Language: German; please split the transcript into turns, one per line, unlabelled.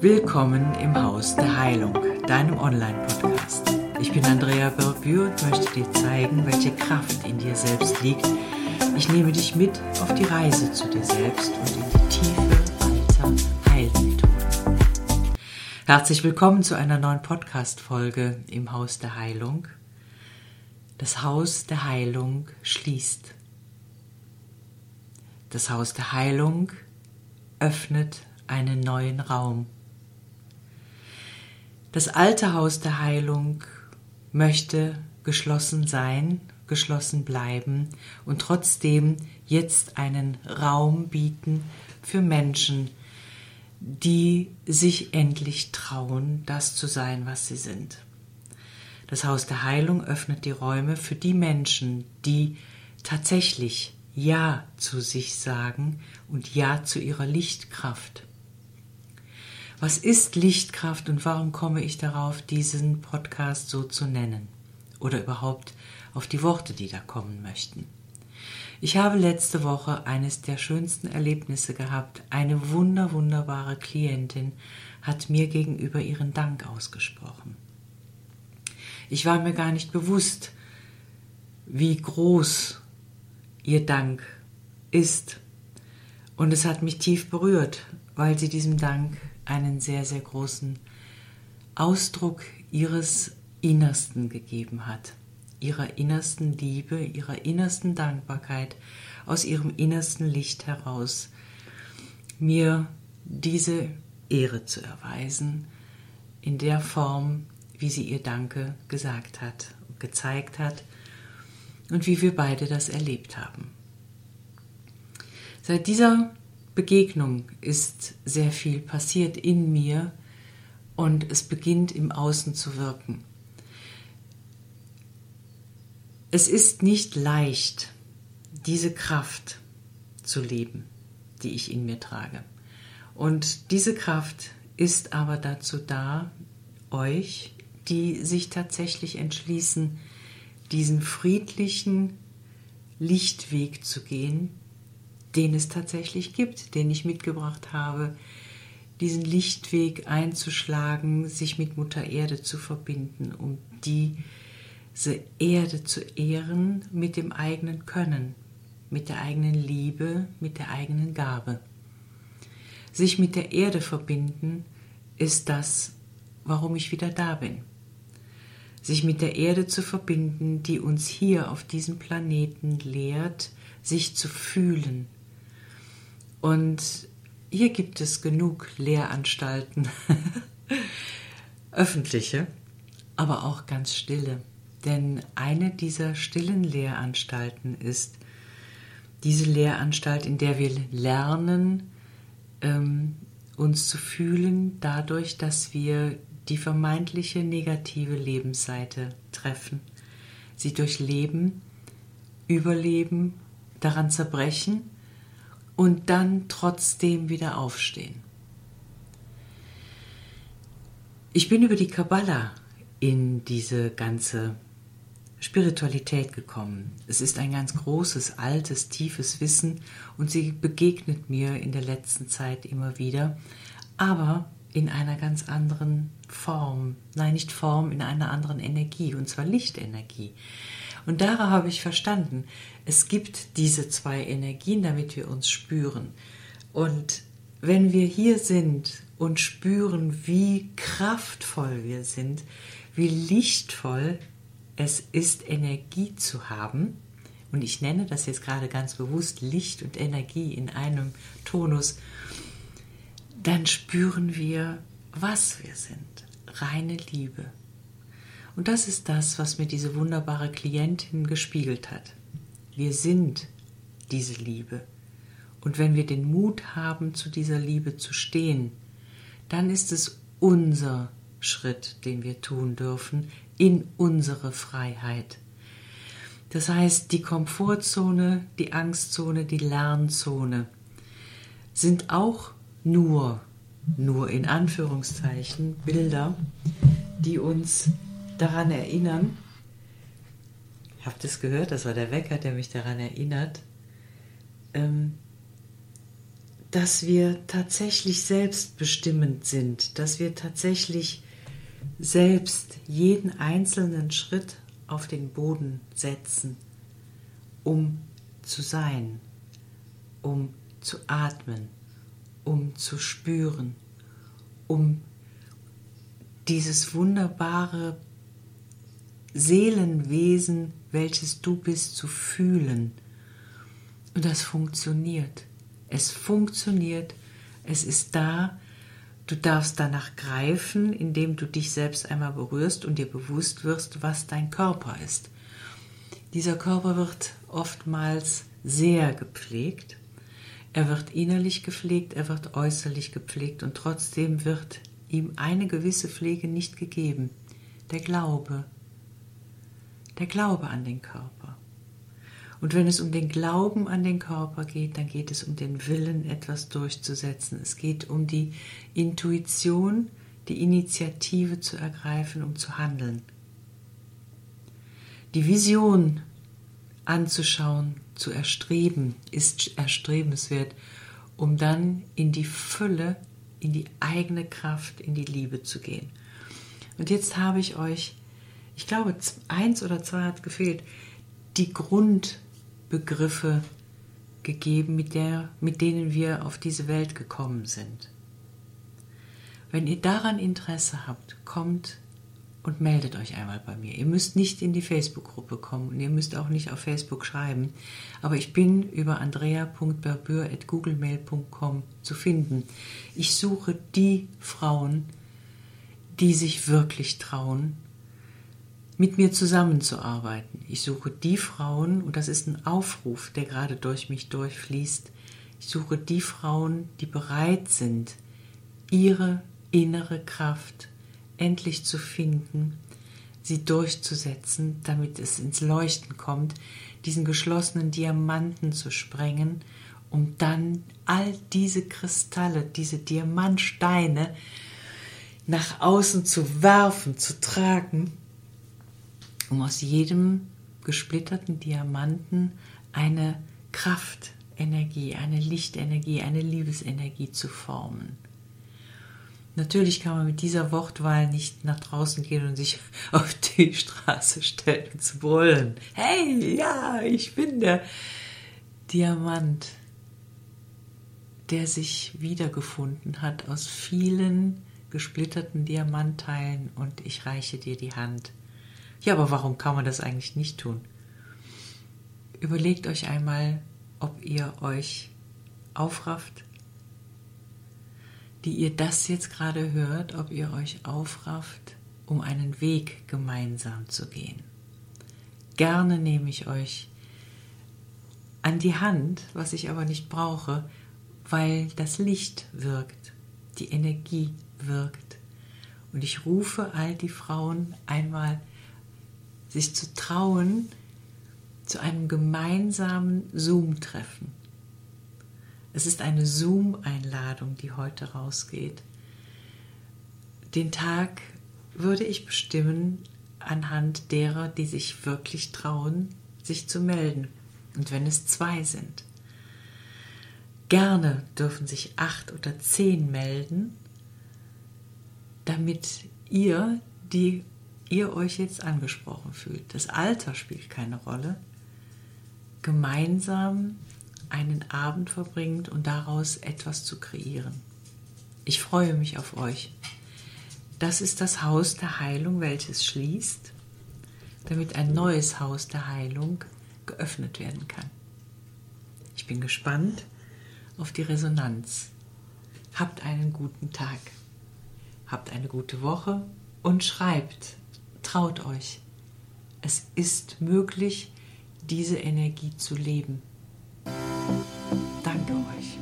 Willkommen im Haus der Heilung, deinem Online-Podcast. Ich bin Andrea Bergbür und möchte dir zeigen, welche Kraft in dir selbst liegt. Ich nehme dich mit auf die Reise zu dir selbst und in die Tiefe alter Heilmethoden. Herzlich willkommen zu einer neuen Podcast-Folge im Haus der Heilung. Das Haus der Heilung schließt. Das Haus der Heilung öffnet einen neuen Raum. Das alte Haus der Heilung möchte geschlossen sein, geschlossen bleiben und trotzdem jetzt einen Raum bieten für Menschen, die sich endlich trauen, das zu sein, was sie sind. Das Haus der Heilung öffnet die Räume für die Menschen, die tatsächlich Ja zu sich sagen und Ja zu ihrer Lichtkraft. Was ist Lichtkraft und warum komme ich darauf, diesen Podcast so zu nennen? Oder überhaupt auf die Worte, die da kommen möchten. Ich habe letzte Woche eines der schönsten Erlebnisse gehabt. Eine wunder, wunderbare Klientin hat mir gegenüber ihren Dank ausgesprochen. Ich war mir gar nicht bewusst, wie groß ihr Dank ist. Und es hat mich tief berührt, weil sie diesem Dank einen sehr, sehr großen Ausdruck ihres Innersten gegeben hat, ihrer innersten Liebe, ihrer innersten Dankbarkeit, aus ihrem innersten Licht heraus, mir diese Ehre zu erweisen, in der Form, wie sie ihr Danke gesagt hat, gezeigt hat und wie wir beide das erlebt haben. Seit dieser Begegnung ist sehr viel passiert in mir und es beginnt im Außen zu wirken. Es ist nicht leicht, diese Kraft zu leben, die ich in mir trage. Und diese Kraft ist aber dazu da, euch, die sich tatsächlich entschließen, diesen friedlichen Lichtweg zu gehen, den es tatsächlich gibt, den ich mitgebracht habe, diesen Lichtweg einzuschlagen, sich mit Mutter Erde zu verbinden, um diese Erde zu ehren mit dem eigenen Können, mit der eigenen Liebe, mit der eigenen Gabe. Sich mit der Erde verbinden ist das, warum ich wieder da bin. Sich mit der Erde zu verbinden, die uns hier auf diesem Planeten lehrt, sich zu fühlen, und hier gibt es genug Lehranstalten, öffentliche, aber auch ganz stille. Denn eine dieser stillen Lehranstalten ist diese Lehranstalt, in der wir lernen, ähm, uns zu fühlen, dadurch, dass wir die vermeintliche negative Lebensseite treffen, sie durchleben, überleben, daran zerbrechen und dann trotzdem wieder aufstehen. Ich bin über die Kabbala in diese ganze Spiritualität gekommen. Es ist ein ganz großes, altes, tiefes Wissen und sie begegnet mir in der letzten Zeit immer wieder, aber in einer ganz anderen Form. Nein, nicht Form, in einer anderen Energie, und zwar Lichtenergie. Und daran habe ich verstanden, es gibt diese zwei Energien, damit wir uns spüren. Und wenn wir hier sind und spüren, wie kraftvoll wir sind, wie lichtvoll es ist, Energie zu haben, und ich nenne das jetzt gerade ganz bewusst Licht und Energie in einem Tonus, dann spüren wir, was wir sind. Reine Liebe. Und das ist das, was mir diese wunderbare Klientin gespiegelt hat. Wir sind diese Liebe. Und wenn wir den Mut haben, zu dieser Liebe zu stehen, dann ist es unser Schritt, den wir tun dürfen, in unsere Freiheit. Das heißt, die Komfortzone, die Angstzone, die Lernzone sind auch nur, nur in Anführungszeichen, Bilder, die uns daran erinnern, habt ihr es gehört, das war der Wecker, der mich daran erinnert, ähm, dass wir tatsächlich selbstbestimmend sind, dass wir tatsächlich selbst jeden einzelnen Schritt auf den Boden setzen, um zu sein, um zu atmen, um zu spüren, um dieses wunderbare Seelenwesen, welches du bist, zu fühlen. Und das funktioniert. Es funktioniert. Es ist da. Du darfst danach greifen, indem du dich selbst einmal berührst und dir bewusst wirst, was dein Körper ist. Dieser Körper wird oftmals sehr gepflegt. Er wird innerlich gepflegt, er wird äußerlich gepflegt und trotzdem wird ihm eine gewisse Pflege nicht gegeben. Der Glaube. Der Glaube an den Körper. Und wenn es um den Glauben an den Körper geht, dann geht es um den Willen, etwas durchzusetzen. Es geht um die Intuition, die Initiative zu ergreifen, um zu handeln. Die Vision anzuschauen, zu erstreben, ist erstrebenswert, um dann in die Fülle, in die eigene Kraft, in die Liebe zu gehen. Und jetzt habe ich euch, ich glaube, eins oder zwei hat gefehlt, die Grund Begriffe gegeben, mit, der, mit denen wir auf diese Welt gekommen sind. Wenn ihr daran Interesse habt, kommt und meldet euch einmal bei mir. Ihr müsst nicht in die Facebook-Gruppe kommen und ihr müsst auch nicht auf Facebook schreiben, aber ich bin über andrea.berbür.googlemail.com zu finden. Ich suche die Frauen, die sich wirklich trauen, mit mir zusammenzuarbeiten. Ich suche die Frauen, und das ist ein Aufruf, der gerade durch mich durchfließt, ich suche die Frauen, die bereit sind, ihre innere Kraft endlich zu finden, sie durchzusetzen, damit es ins Leuchten kommt, diesen geschlossenen Diamanten zu sprengen, um dann all diese Kristalle, diese Diamantsteine nach außen zu werfen, zu tragen um aus jedem gesplitterten Diamanten eine Kraftenergie, eine Lichtenergie, eine Liebesenergie zu formen. Natürlich kann man mit dieser Wortwahl nicht nach draußen gehen und sich auf die Straße stellen und zu brüllen. Hey, ja, ich bin der Diamant, der sich wiedergefunden hat aus vielen gesplitterten Diamantteilen und ich reiche dir die Hand. Ja, aber warum kann man das eigentlich nicht tun? Überlegt euch einmal, ob ihr euch aufrafft, die ihr das jetzt gerade hört, ob ihr euch aufrafft, um einen Weg gemeinsam zu gehen. Gerne nehme ich euch an die Hand, was ich aber nicht brauche, weil das Licht wirkt, die Energie wirkt. Und ich rufe all die Frauen einmal sich zu trauen, zu einem gemeinsamen Zoom-Treffen. Es ist eine Zoom-Einladung, die heute rausgeht. Den Tag würde ich bestimmen anhand derer, die sich wirklich trauen, sich zu melden. Und wenn es zwei sind. Gerne dürfen sich acht oder zehn melden, damit ihr die ihr euch jetzt angesprochen fühlt. Das Alter spielt keine Rolle. Gemeinsam einen Abend verbringt und daraus etwas zu kreieren. Ich freue mich auf euch. Das ist das Haus der Heilung, welches schließt, damit ein neues Haus der Heilung geöffnet werden kann. Ich bin gespannt auf die Resonanz. Habt einen guten Tag. Habt eine gute Woche und schreibt Traut euch. Es ist möglich, diese Energie zu leben. Danke euch.